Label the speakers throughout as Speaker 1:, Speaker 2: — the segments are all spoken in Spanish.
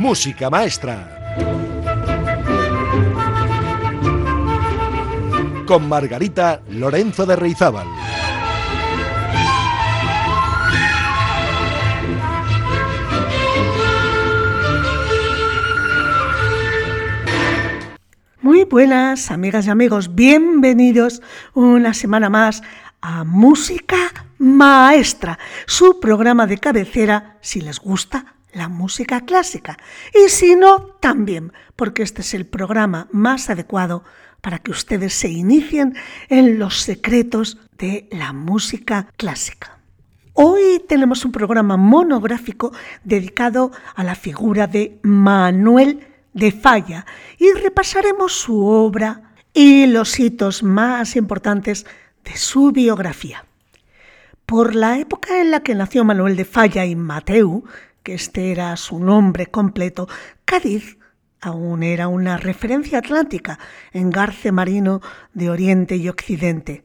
Speaker 1: Música Maestra. Con Margarita Lorenzo de Reizábal.
Speaker 2: Muy buenas amigas y amigos, bienvenidos una semana más a Música Maestra, su programa de cabecera si les gusta la música clásica y si no, también, porque este es el programa más adecuado para que ustedes se inicien en los secretos de la música clásica. Hoy tenemos un programa monográfico dedicado a la figura de Manuel de Falla y repasaremos su obra y los hitos más importantes de su biografía. Por la época en la que nació Manuel de Falla y Mateu, que este era su nombre completo, Cádiz aún era una referencia atlántica, en garce marino de Oriente y Occidente.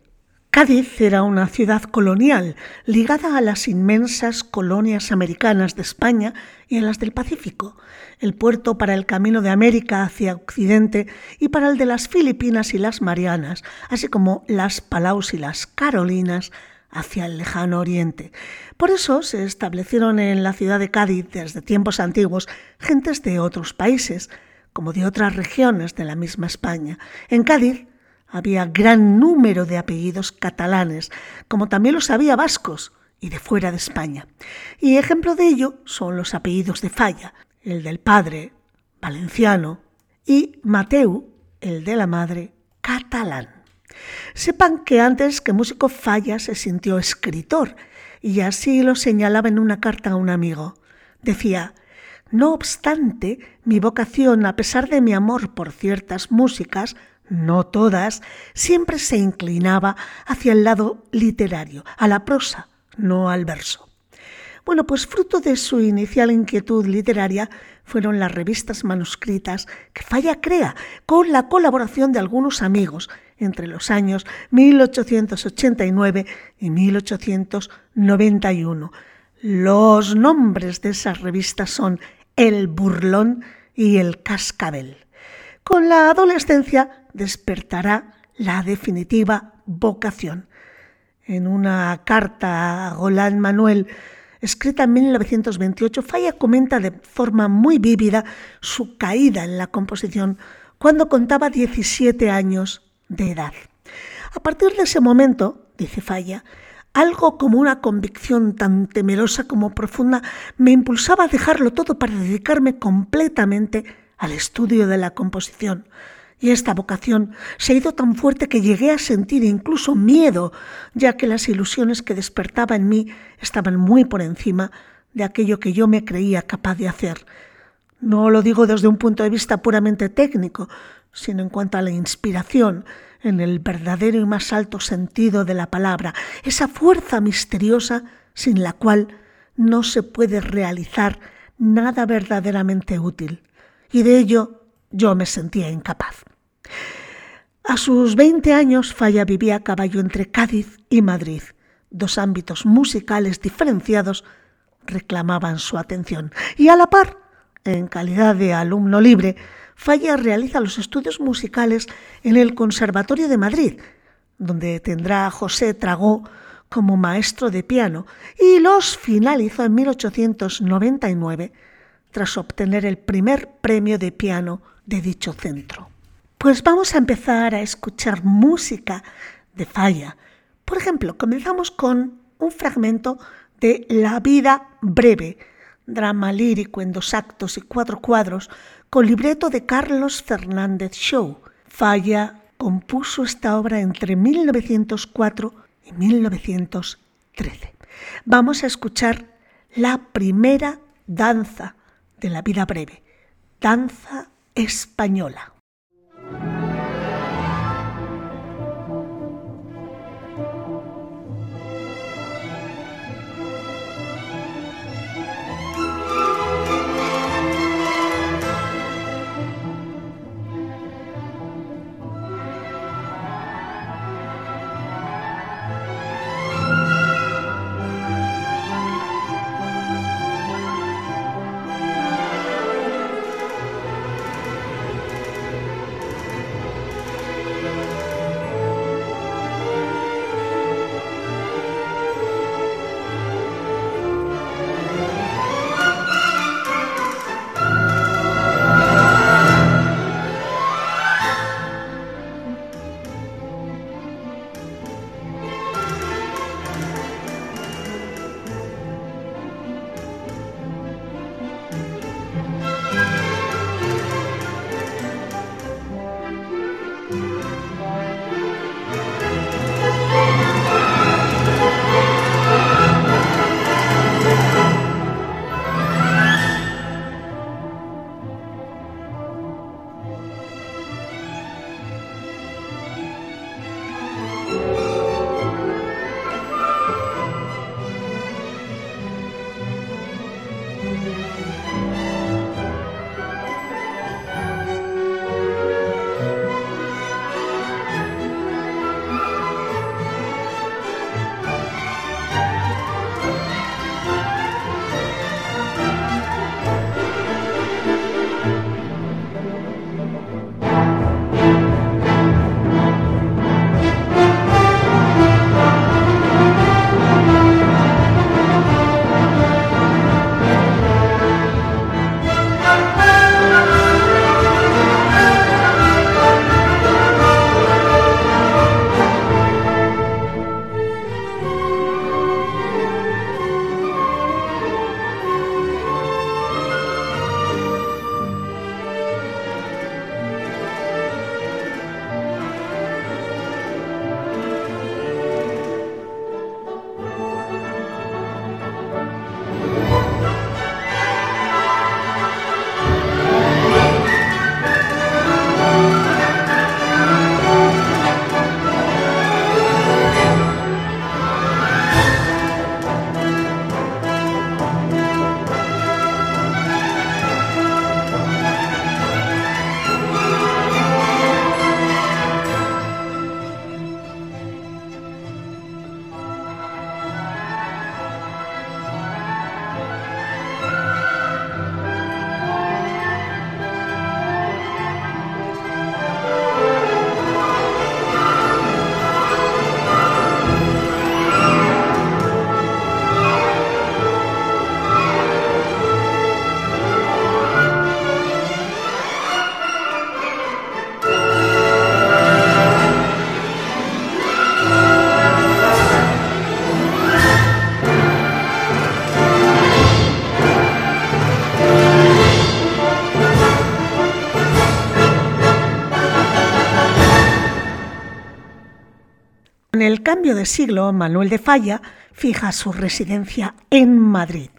Speaker 2: Cádiz era una ciudad colonial ligada a las inmensas colonias americanas de España y a las del Pacífico, el puerto para el camino de América hacia Occidente y para el de las Filipinas y las Marianas, así como las Palaus y las Carolinas hacia el lejano oriente. Por eso se establecieron en la ciudad de Cádiz desde tiempos antiguos gentes de otros países, como de otras regiones de la misma España. En Cádiz había gran número de apellidos catalanes, como también los había vascos y de fuera de España. Y ejemplo de ello son los apellidos de Falla, el del padre, valenciano, y Mateu, el de la madre, catalán. Sepan que antes que músico Falla se sintió escritor, y así lo señalaba en una carta a un amigo. Decía, no obstante, mi vocación, a pesar de mi amor por ciertas músicas, no todas, siempre se inclinaba hacia el lado literario, a la prosa, no al verso. Bueno, pues fruto de su inicial inquietud literaria fueron las revistas manuscritas que Falla crea con la colaboración de algunos amigos entre los años 1889 y 1891. Los nombres de esas revistas son El Burlón y El Cascabel. Con la adolescencia despertará la definitiva vocación. En una carta a Golán Manuel, escrita en 1928, Falla comenta de forma muy vívida su caída en la composición cuando contaba 17 años de edad. A partir de ese momento, dice Falla, algo como una convicción tan temerosa como profunda me impulsaba a dejarlo todo para dedicarme completamente al estudio de la composición. Y esta vocación se ha ido tan fuerte que llegué a sentir incluso miedo, ya que las ilusiones que despertaba en mí estaban muy por encima de aquello que yo me creía capaz de hacer. No lo digo desde un punto de vista puramente técnico, sino en cuanto a la inspiración, en el verdadero y más alto sentido de la palabra, esa fuerza misteriosa sin la cual no se puede realizar nada verdaderamente útil. Y de ello yo me sentía incapaz. A sus 20 años Falla vivía a caballo entre Cádiz y Madrid. Dos ámbitos musicales diferenciados reclamaban su atención. Y a la par, en calidad de alumno libre, Falla realiza los estudios musicales en el Conservatorio de Madrid, donde tendrá a José Tragó como maestro de piano y los finalizó en 1899 tras obtener el primer premio de piano de dicho centro. Pues vamos a empezar a escuchar música de Falla. Por ejemplo, comenzamos con un fragmento de La vida breve, drama lírico en dos actos y cuatro cuadros, con libreto de Carlos Fernández Show. Falla compuso esta obra entre 1904 y 1913. Vamos a escuchar la primera danza de la vida breve, danza española. El cambio de siglo, Manuel de Falla fija su residencia en Madrid.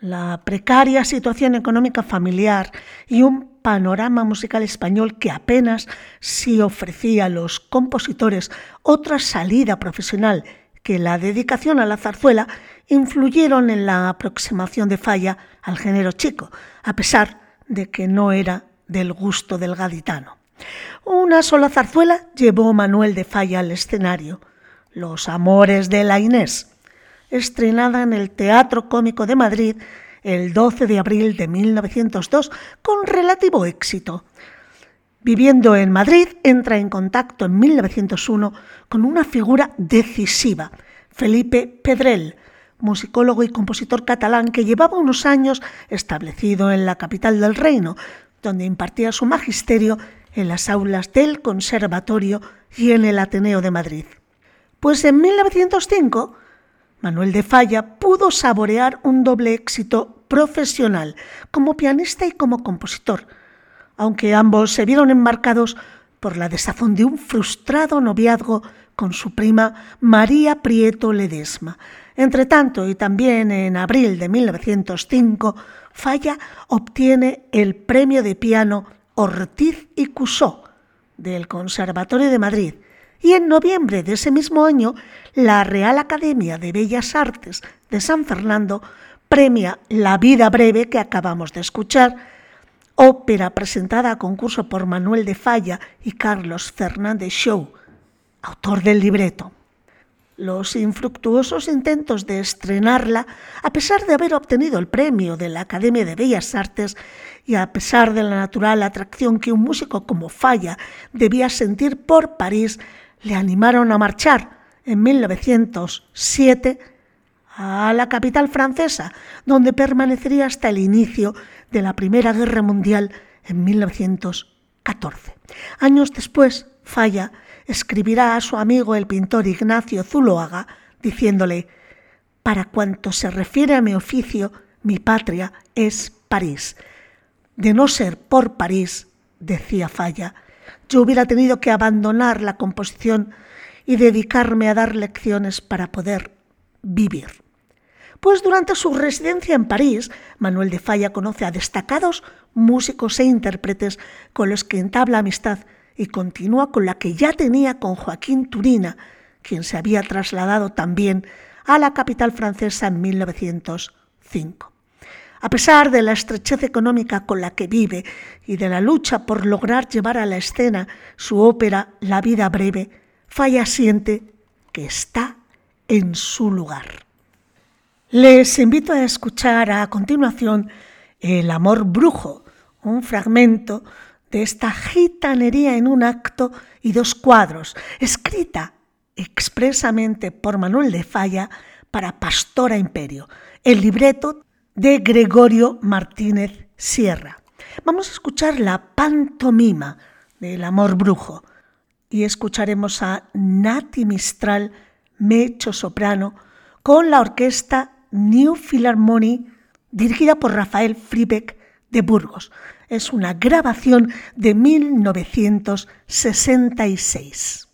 Speaker 2: La precaria situación económica familiar y un panorama musical español que apenas si ofrecía a los compositores otra salida profesional que la dedicación a la zarzuela influyeron en la aproximación de Falla al género chico, a pesar de que no era del gusto del gaditano. Una sola zarzuela llevó Manuel de Falla al escenario, Los Amores de la Inés, estrenada en el Teatro Cómico de Madrid el 12 de abril de 1902 con relativo éxito. Viviendo en Madrid, entra en contacto en 1901 con una figura decisiva, Felipe Pedrell, musicólogo y compositor catalán que llevaba unos años establecido en la capital del reino, donde impartía su magisterio en las aulas del Conservatorio y en el Ateneo de Madrid. Pues en 1905, Manuel de Falla pudo saborear un doble éxito profesional como pianista y como compositor, aunque ambos se vieron enmarcados por la desazón de un frustrado noviazgo con su prima María Prieto Ledesma. Entre tanto, y también en abril de 1905, Falla obtiene el premio de piano Ortiz y Cusó del Conservatorio de Madrid y en noviembre de ese mismo año la Real Academia de Bellas Artes de San Fernando premia La vida breve que acabamos de escuchar, ópera presentada a concurso por Manuel de Falla y Carlos Fernández Show, autor del libreto. Los infructuosos intentos de estrenarla, a pesar de haber obtenido el premio de la Academia de Bellas Artes y a pesar de la natural atracción que un músico como Falla debía sentir por París, le animaron a marchar en 1907 a la capital francesa, donde permanecería hasta el inicio de la Primera Guerra Mundial en 1914. Años después, Falla escribirá a su amigo el pintor Ignacio Zuloaga diciéndole, para cuanto se refiere a mi oficio, mi patria es París. De no ser por París, decía Falla, yo hubiera tenido que abandonar la composición y dedicarme a dar lecciones para poder vivir. Pues durante su residencia en París, Manuel de Falla conoce a destacados músicos e intérpretes con los que entabla amistad y continúa con la que ya tenía con Joaquín Turina, quien se había trasladado también a la capital francesa en 1905. A pesar de la estrechez económica con la que vive y de la lucha por lograr llevar a la escena su ópera La vida breve, Falla siente que está en su lugar. Les invito a escuchar a continuación El amor brujo, un fragmento de esta gitanería en un acto y dos cuadros, escrita expresamente por Manuel de Falla para Pastora Imperio, el libreto de Gregorio Martínez Sierra. Vamos a escuchar la pantomima del amor brujo y escucharemos a Nati Mistral, mecho soprano, con la orquesta New Philharmonic dirigida por Rafael Fribeck de Burgos es una grabación de 1966.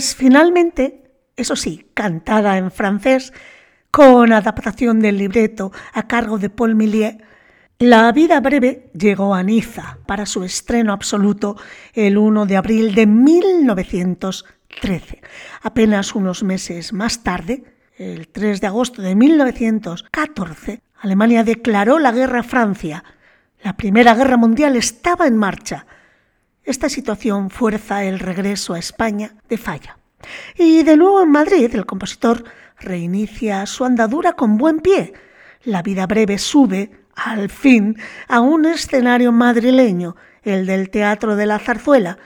Speaker 2: Finalmente, eso sí, cantada en francés, con adaptación del libreto a cargo de Paul Millier, La vida breve llegó a Niza para su estreno absoluto el 1 de abril de 1913. Apenas unos meses más tarde, el 3 de agosto de 1914, Alemania declaró la guerra a Francia. La Primera Guerra Mundial estaba en marcha. Esta situación fuerza el regreso a España de Falla. Y de nuevo en Madrid, el compositor reinicia su andadura con buen pie. La vida breve sube, al fin, a un escenario madrileño, el del Teatro de la Zarzuela,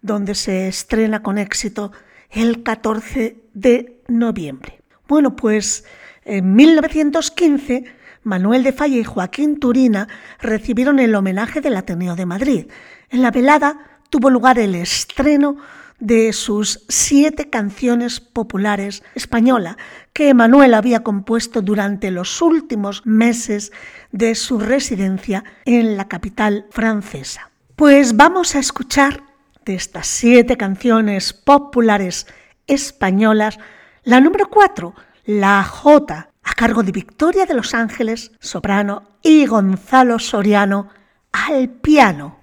Speaker 2: donde se estrena con éxito el 14 de noviembre. Bueno, pues en 1915 Manuel de Falla y Joaquín Turina recibieron el homenaje del Ateneo de Madrid. En la velada tuvo lugar el estreno de sus siete canciones populares española que Manuel había compuesto durante los últimos meses de su residencia en la capital francesa. Pues vamos a escuchar de estas siete canciones populares españolas la número cuatro, La Jota, a cargo de Victoria de los Ángeles, soprano, y Gonzalo Soriano al piano.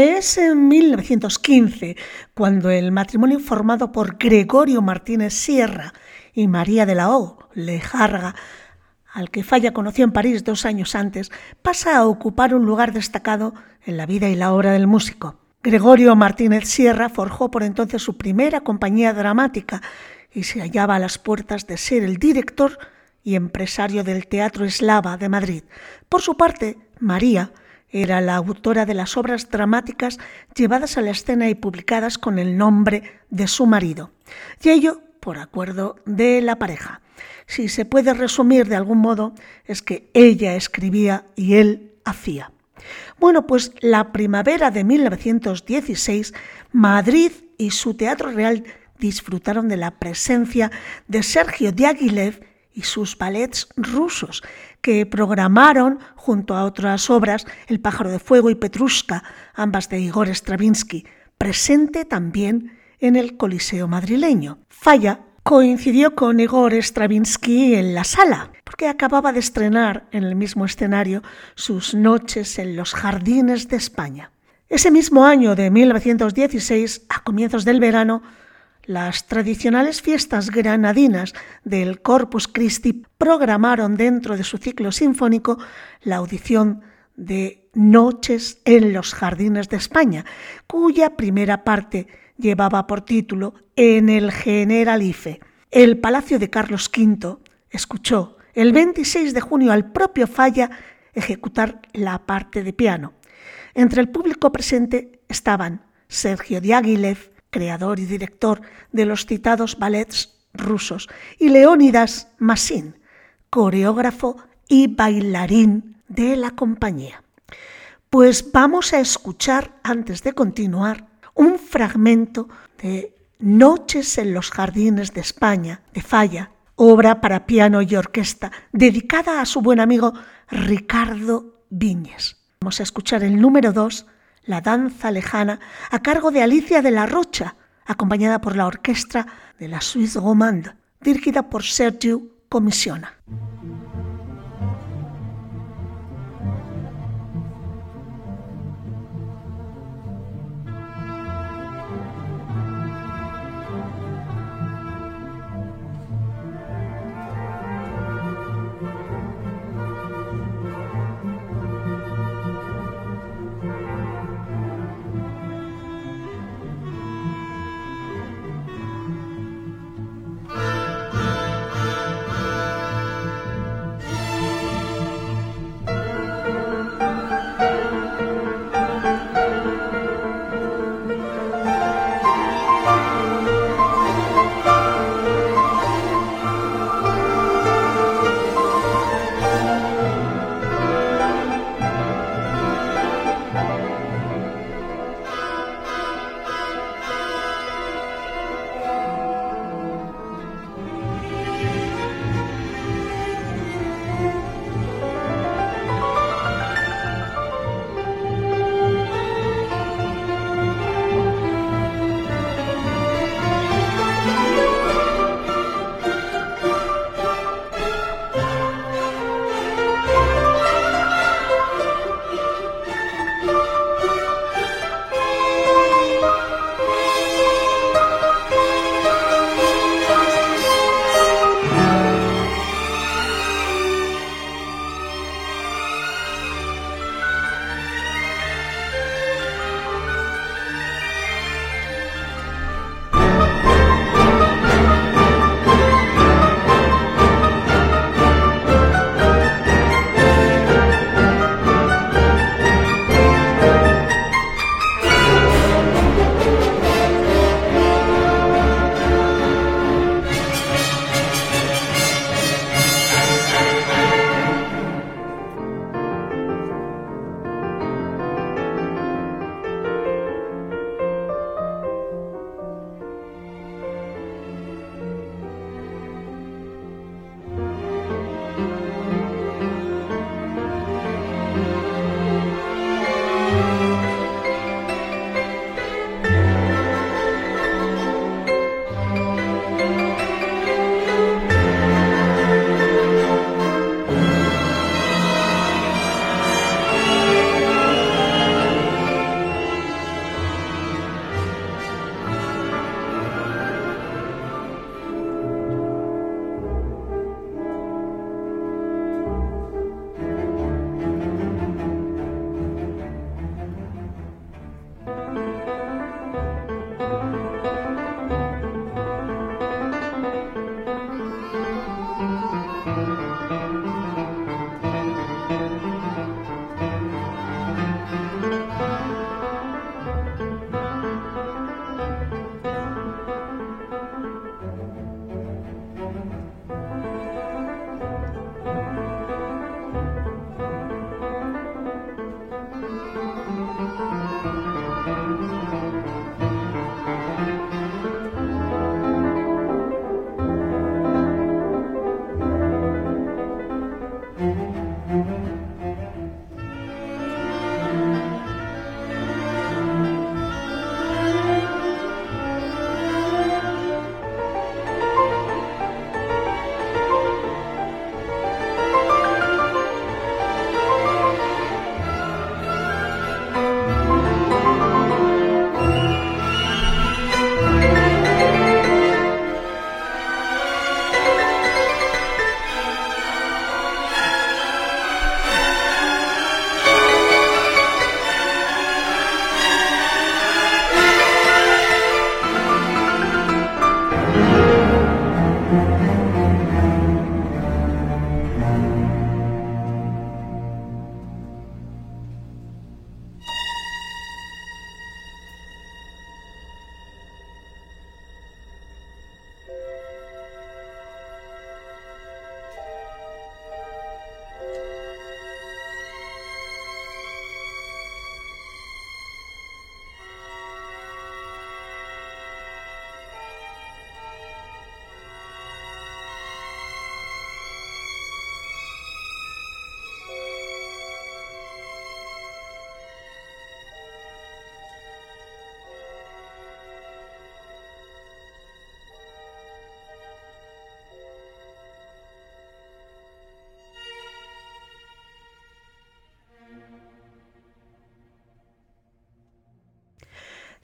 Speaker 2: Es en 1915 cuando el matrimonio formado por Gregorio Martínez Sierra y María de la O. Lejarga, al que Falla conoció en París dos años antes, pasa a ocupar un lugar destacado en la vida y la obra del músico. Gregorio Martínez Sierra forjó por entonces su primera compañía dramática y se hallaba a las puertas de ser el director y empresario del Teatro Eslava de Madrid. Por su parte, María, era la autora de las obras dramáticas llevadas a la escena y publicadas con el nombre de su marido, y ello por acuerdo de la pareja. Si se puede resumir de algún modo, es que ella escribía y él hacía. Bueno, pues la primavera de 1916, Madrid y su Teatro Real disfrutaron de la presencia de Sergio Diaghilev y sus ballets rusos, que programaron, junto a otras obras, El pájaro de fuego y Petrushka, ambas de Igor Stravinsky, presente también en el Coliseo madrileño. Falla coincidió con Igor Stravinsky en la sala, porque acababa de estrenar en el mismo escenario sus noches en los jardines de España. Ese mismo año de 1916, a comienzos del verano, las tradicionales fiestas granadinas del Corpus Christi programaron dentro de su ciclo sinfónico la audición de Noches en los Jardines de España, cuya primera parte llevaba por título En el Generalife. El Palacio de Carlos V escuchó el 26 de junio al propio Falla ejecutar la parte de piano. Entre el público presente estaban Sergio Diaghilev, creador y director de los citados ballets rusos, y Leónidas Massin, coreógrafo y bailarín de la compañía. Pues vamos a escuchar, antes de continuar, un fragmento de Noches en los Jardines de España, de Falla, obra para piano y orquesta, dedicada a su buen amigo Ricardo Viñes. Vamos a escuchar el número 2, La Danza Lejana, a cargo de Alicia de la Rocha, acompañada por la orquesta de la Suisse Romande, dirigida por Sergio Comisiona.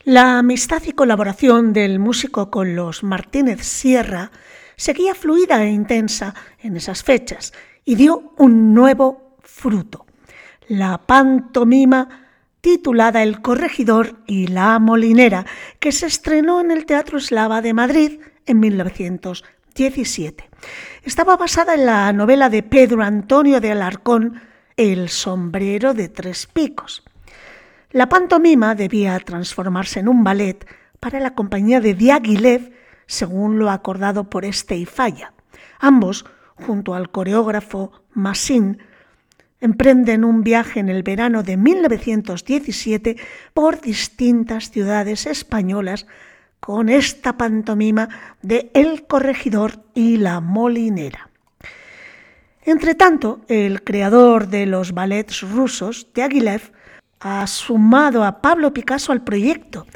Speaker 2: La amistad y colaboración del músico con los Martínez Sierra seguía fluida e intensa en esas fechas y dio un nuevo fruto. La pantomima titulada El corregidor y la molinera, que se estrenó en el Teatro Eslava de Madrid en 1917. Estaba basada en la novela de Pedro Antonio de Alarcón, El sombrero de tres picos. La pantomima debía transformarse en un ballet para la compañía de Diaghilev, según lo acordado por este y Falla. Ambos, junto al coreógrafo Massin, emprenden un viaje en el verano de 1917 por distintas ciudades españolas con esta pantomima de El corregidor y la molinera. Tanto, el creador de los ballets rusos, Diaghilev, ha sumado a Pablo Picasso al proyecto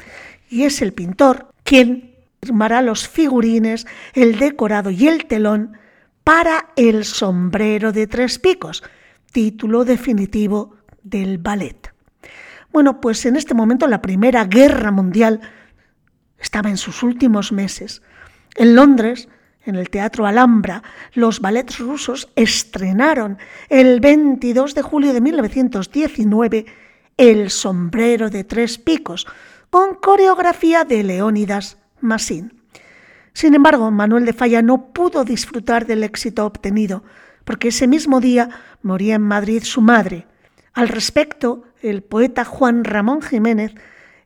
Speaker 2: y es el pintor quien firmará los figurines, el decorado y el telón para El sombrero de tres picos, título definitivo del ballet. Bueno, pues en este momento la Primera Guerra Mundial estaba en sus últimos meses. En Londres, en el Teatro Alhambra, los ballets rusos estrenaron el 22 de julio de 1919 el sombrero de tres picos, con coreografía de Leónidas Massin. Sin embargo, Manuel de Falla no pudo disfrutar del éxito obtenido, porque ese mismo día moría en Madrid su madre. Al respecto, el poeta Juan Ramón Jiménez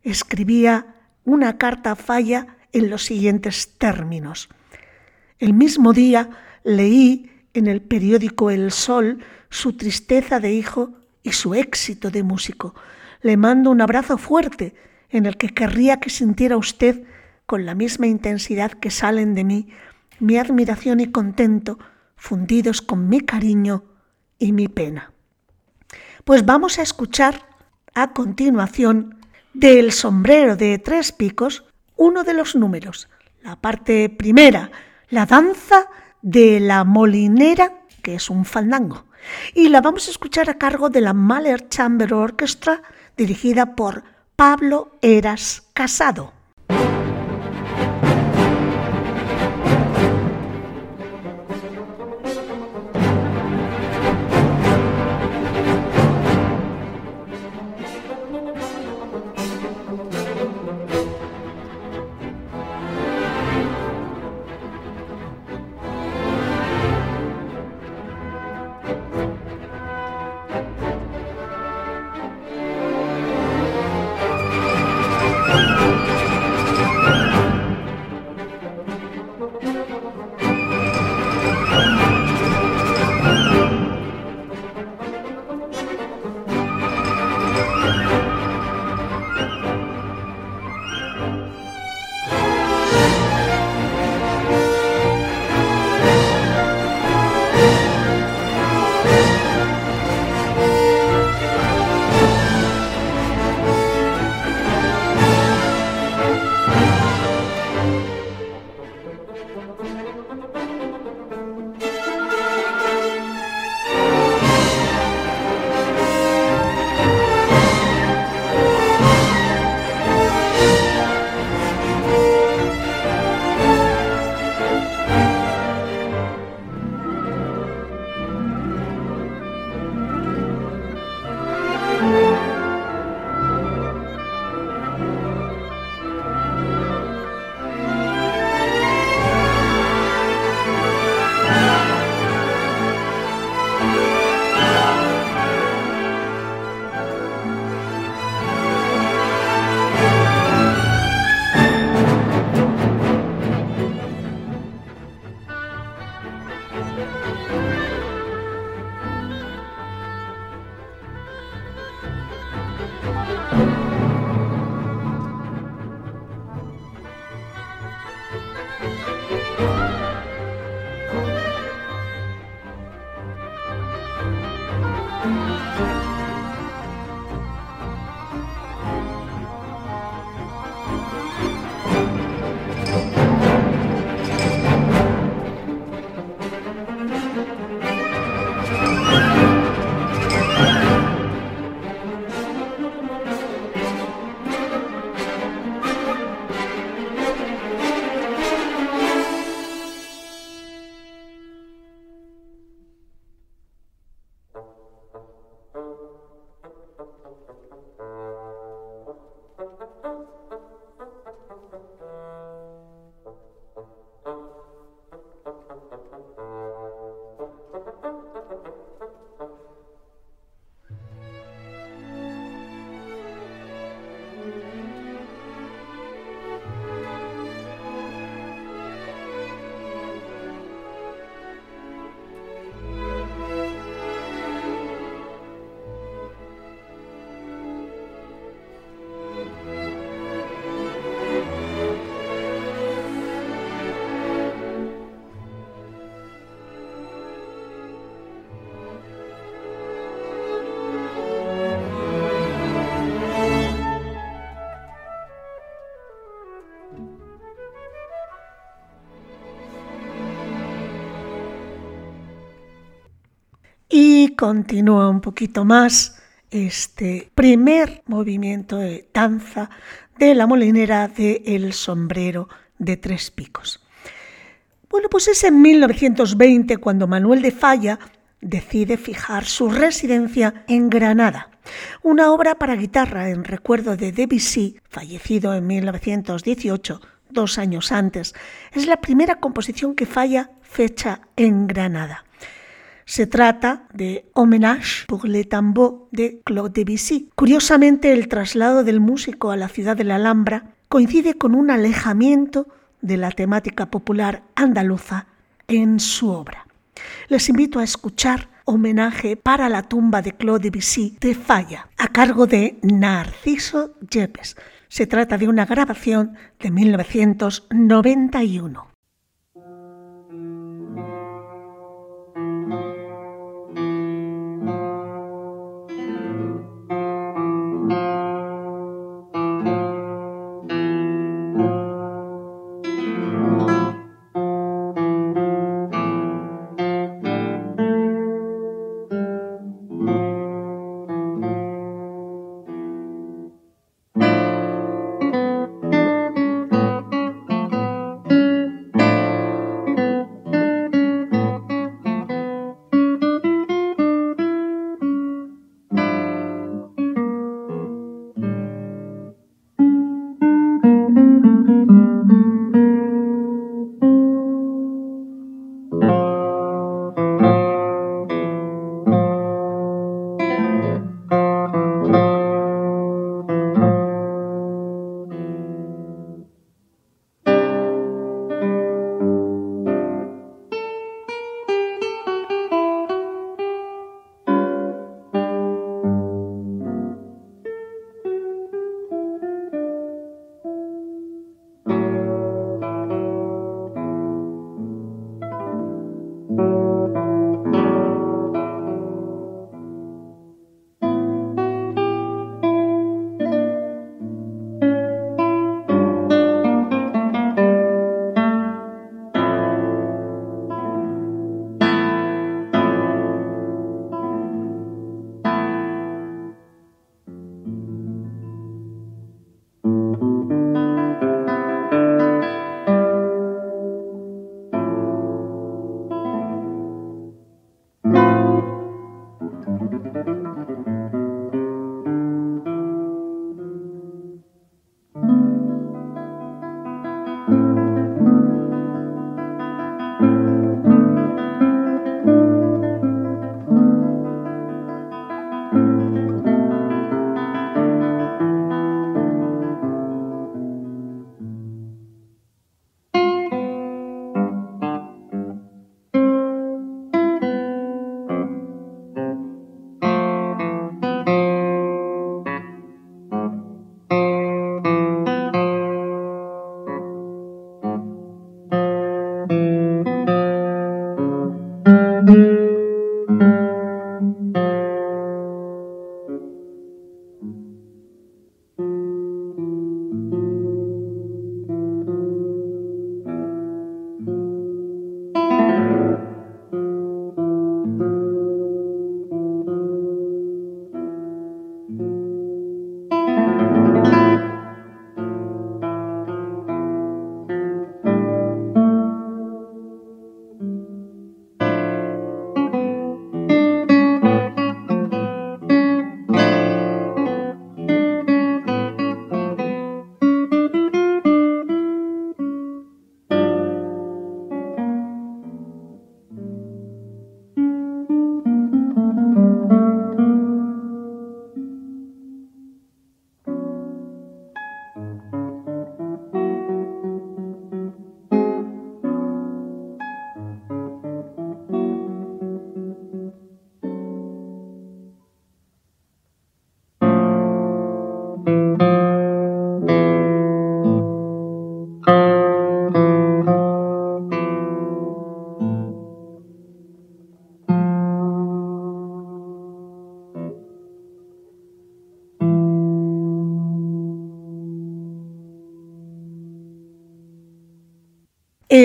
Speaker 2: escribía una carta a Falla en los siguientes términos. El mismo día leí en el periódico El Sol su tristeza de hijo y su éxito de músico. Le mando un abrazo fuerte en el que querría que sintiera usted con la misma intensidad que salen de mí mi admiración y contento fundidos con mi cariño y mi pena. Pues vamos a escuchar a continuación del sombrero de tres picos uno de los números, la parte primera, la danza de la molinera, que es un fandango y la vamos a escuchar a cargo de la Mahler Chamber Orchestra dirigida por Pablo Eras Casado. Continúa un poquito más este primer movimiento de danza de la molinera de El sombrero de tres picos. Bueno, pues es en 1920 cuando Manuel de Falla decide fijar su residencia en Granada. Una obra para guitarra en recuerdo de Debussy, fallecido en 1918, dos años antes. Es la primera composición que Falla fecha en Granada. Se trata de Hommage pour le tambour de Claude Debussy. Curiosamente, el traslado del músico a la ciudad de la Alhambra coincide con un alejamiento de la temática popular andaluza en su obra. Les invito a escuchar Homenaje para la tumba de Claude Debussy de Falla, a cargo de Narciso Yepes. Se trata de una grabación de 1991.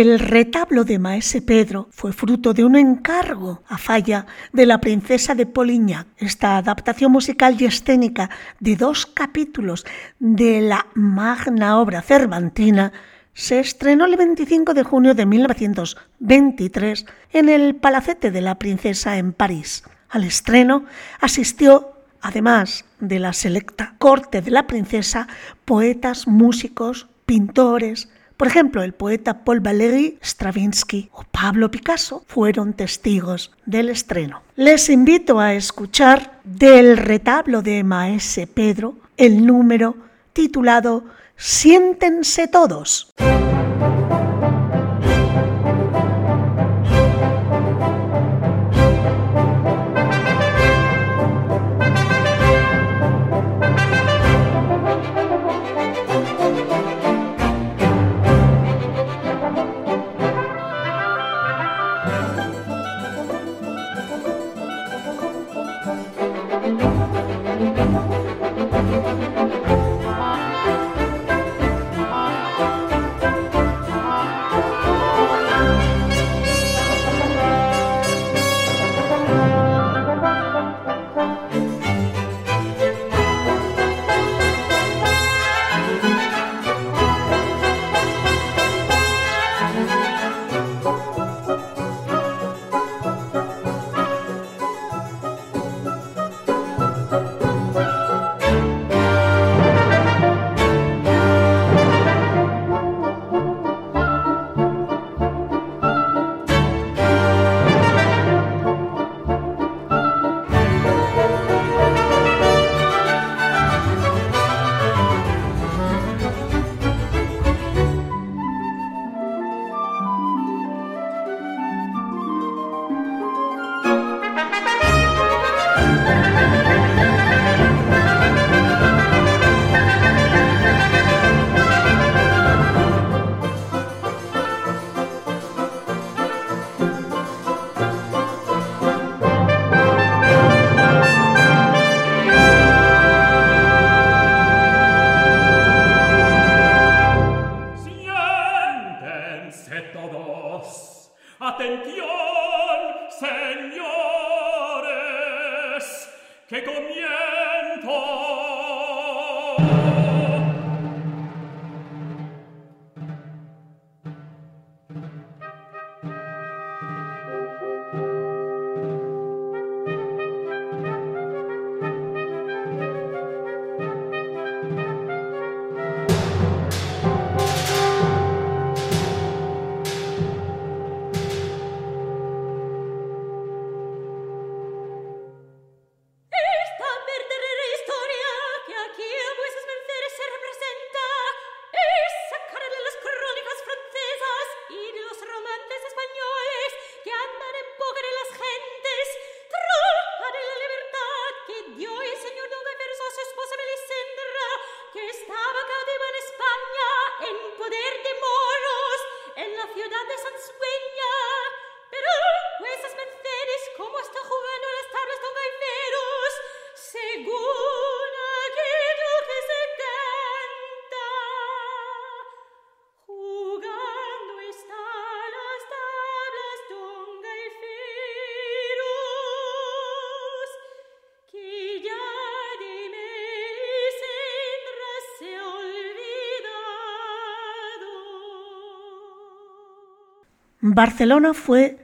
Speaker 2: El retablo de Maese Pedro fue fruto de un encargo a falla de la princesa de Polignac. Esta adaptación musical y escénica de dos capítulos de la magna obra cervantina se estrenó el 25 de junio de 1923 en el Palacete de la Princesa en París. Al estreno asistió, además de la selecta corte de la princesa, poetas, músicos, pintores, por ejemplo, el poeta Paul Valéry, Stravinsky o Pablo Picasso fueron testigos del estreno. Les invito a escuchar del retablo de Maese Pedro el número titulado Siéntense todos. Señores, que comienza Barcelona fue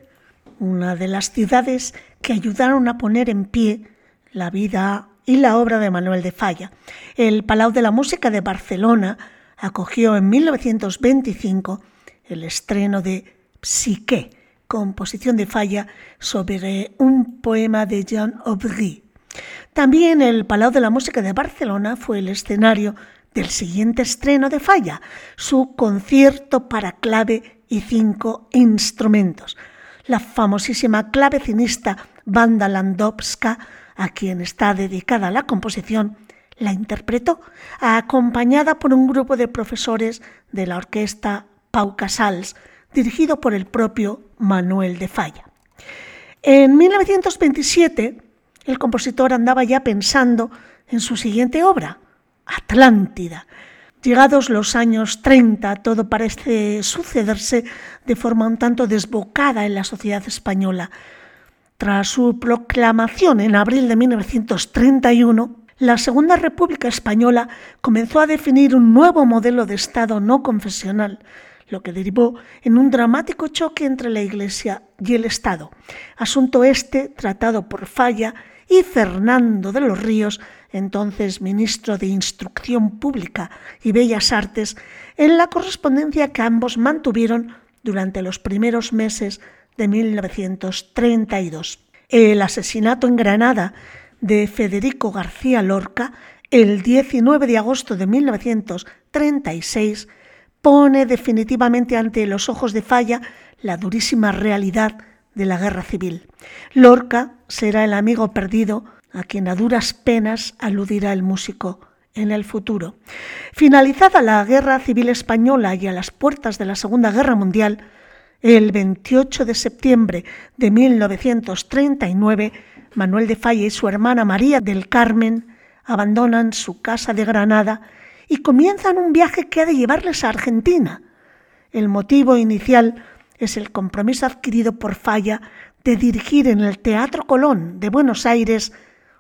Speaker 2: una de las ciudades que ayudaron a poner en pie la vida y la obra de Manuel de Falla. El Palau de la Música de Barcelona acogió en 1925 el estreno de Psique, composición de Falla sobre un poema de Jean Aubry. También el Palau de la Música de Barcelona fue el escenario del siguiente estreno de Falla, su concierto para clave y cinco instrumentos. La famosísima clavecinista Banda Landowska, a quien está dedicada la composición, la interpretó, acompañada por un grupo de profesores de la orquesta Pau Casals, dirigido por el propio Manuel de Falla. En 1927, el compositor andaba ya pensando en su siguiente obra, Atlántida, Llegados los años 30, todo parece sucederse de forma un tanto desbocada en la sociedad española. Tras su proclamación en abril de 1931, la Segunda República Española comenzó a definir un nuevo modelo de Estado no confesional, lo que derivó en un dramático choque entre la Iglesia y el Estado, asunto este tratado por Falla y Fernando de los Ríos, entonces ministro de Instrucción Pública y Bellas Artes, en la correspondencia que ambos mantuvieron durante los primeros meses de 1932. El asesinato en Granada de Federico García Lorca el 19 de agosto de 1936 pone definitivamente ante los ojos de Falla la durísima realidad de la guerra civil. Lorca será el amigo perdido a quien a duras penas aludirá el músico en el futuro. Finalizada la Guerra Civil Española y a las puertas de la Segunda Guerra Mundial, el 28 de septiembre de 1939, Manuel de Falla y su hermana María del Carmen abandonan su casa de Granada y comienzan un viaje que ha de llevarles a Argentina. El motivo inicial es el compromiso adquirido por Falla de dirigir en el Teatro Colón de Buenos Aires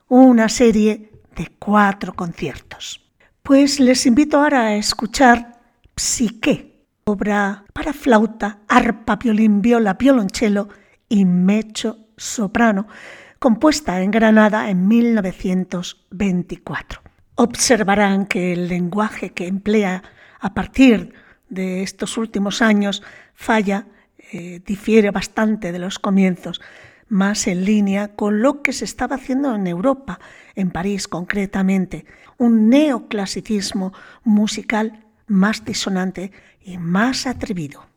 Speaker 2: una serie de cuatro conciertos. Pues les invito ahora a escuchar Psique, obra para flauta, arpa, violín, viola, violonchelo y mecho soprano, compuesta en Granada en 1924. Observarán que el lenguaje que emplea a partir de estos últimos años falla eh, difiere bastante de los comienzos, más en línea con lo que se estaba haciendo en Europa, en París concretamente, un neoclasicismo musical más disonante y más atrevido.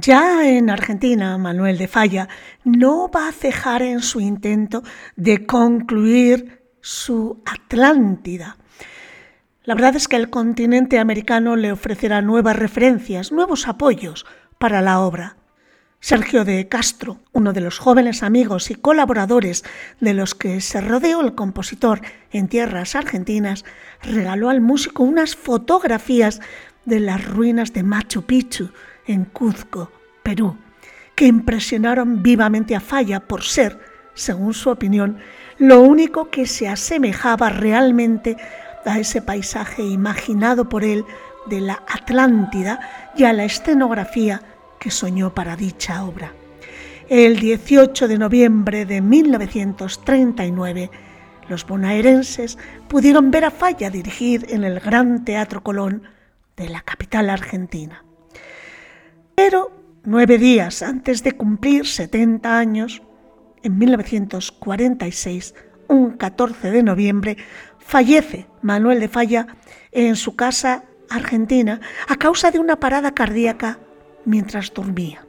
Speaker 2: Ya en Argentina, Manuel de Falla no va a cejar en su intento de concluir su Atlántida. La verdad es que el continente americano le ofrecerá nuevas referencias, nuevos apoyos para la obra. Sergio de Castro, uno de los jóvenes amigos y colaboradores de los que se rodeó el compositor en tierras argentinas, regaló al músico unas fotografías de las ruinas de Machu Picchu, en Cuzco, Perú, que impresionaron vivamente a Falla por ser, según su opinión, lo único que se asemejaba realmente a ese paisaje imaginado por él de la Atlántida y a la escenografía que soñó para dicha obra. El 18 de noviembre de 1939, los bonaerenses pudieron ver a Falla dirigir en el Gran Teatro Colón de la capital argentina. Pero nueve días antes de cumplir 70 años, en 1946, un 14 de noviembre, fallece Manuel de Falla en su casa argentina a causa de una parada cardíaca mientras dormía.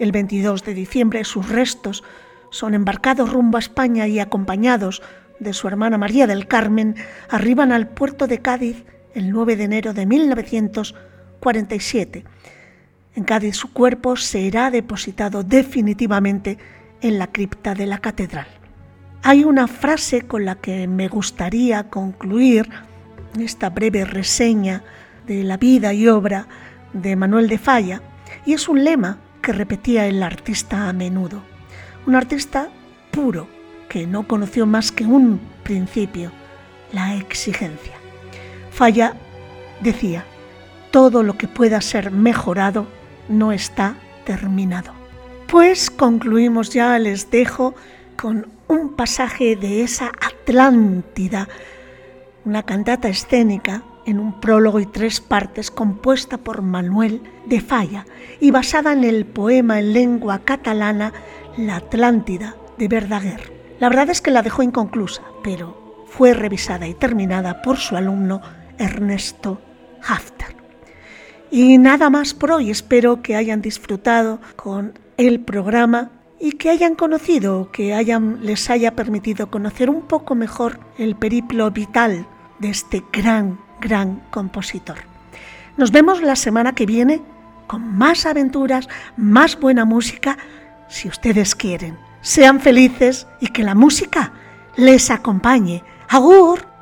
Speaker 2: El 22 de diciembre sus restos son embarcados rumbo a España y acompañados de su hermana María del Carmen arriban al puerto de Cádiz el 9 de enero de 1947 en Cádiz su cuerpo será depositado definitivamente en la cripta de la catedral. Hay una frase con la que me gustaría concluir esta breve reseña de la vida y obra de Manuel de Falla, y es un lema que repetía el artista a menudo. Un artista puro, que no conoció más que un principio, la exigencia. Falla decía, todo lo que pueda ser mejorado no está terminado. Pues concluimos ya, les dejo con un pasaje de esa Atlántida, una cantata escénica en un prólogo y tres partes compuesta por Manuel de Falla y basada en el poema en lengua catalana La Atlántida de Verdaguer. La verdad es que la dejó inconclusa, pero fue revisada y terminada por su alumno Ernesto Hafter. Y nada más por hoy, espero que hayan disfrutado con el programa y que hayan conocido, que hayan, les haya permitido conocer un poco mejor el periplo vital de este gran, gran compositor. Nos vemos la semana que viene con más aventuras, más buena música, si ustedes quieren. Sean felices y que la música les acompañe. ¡Agur!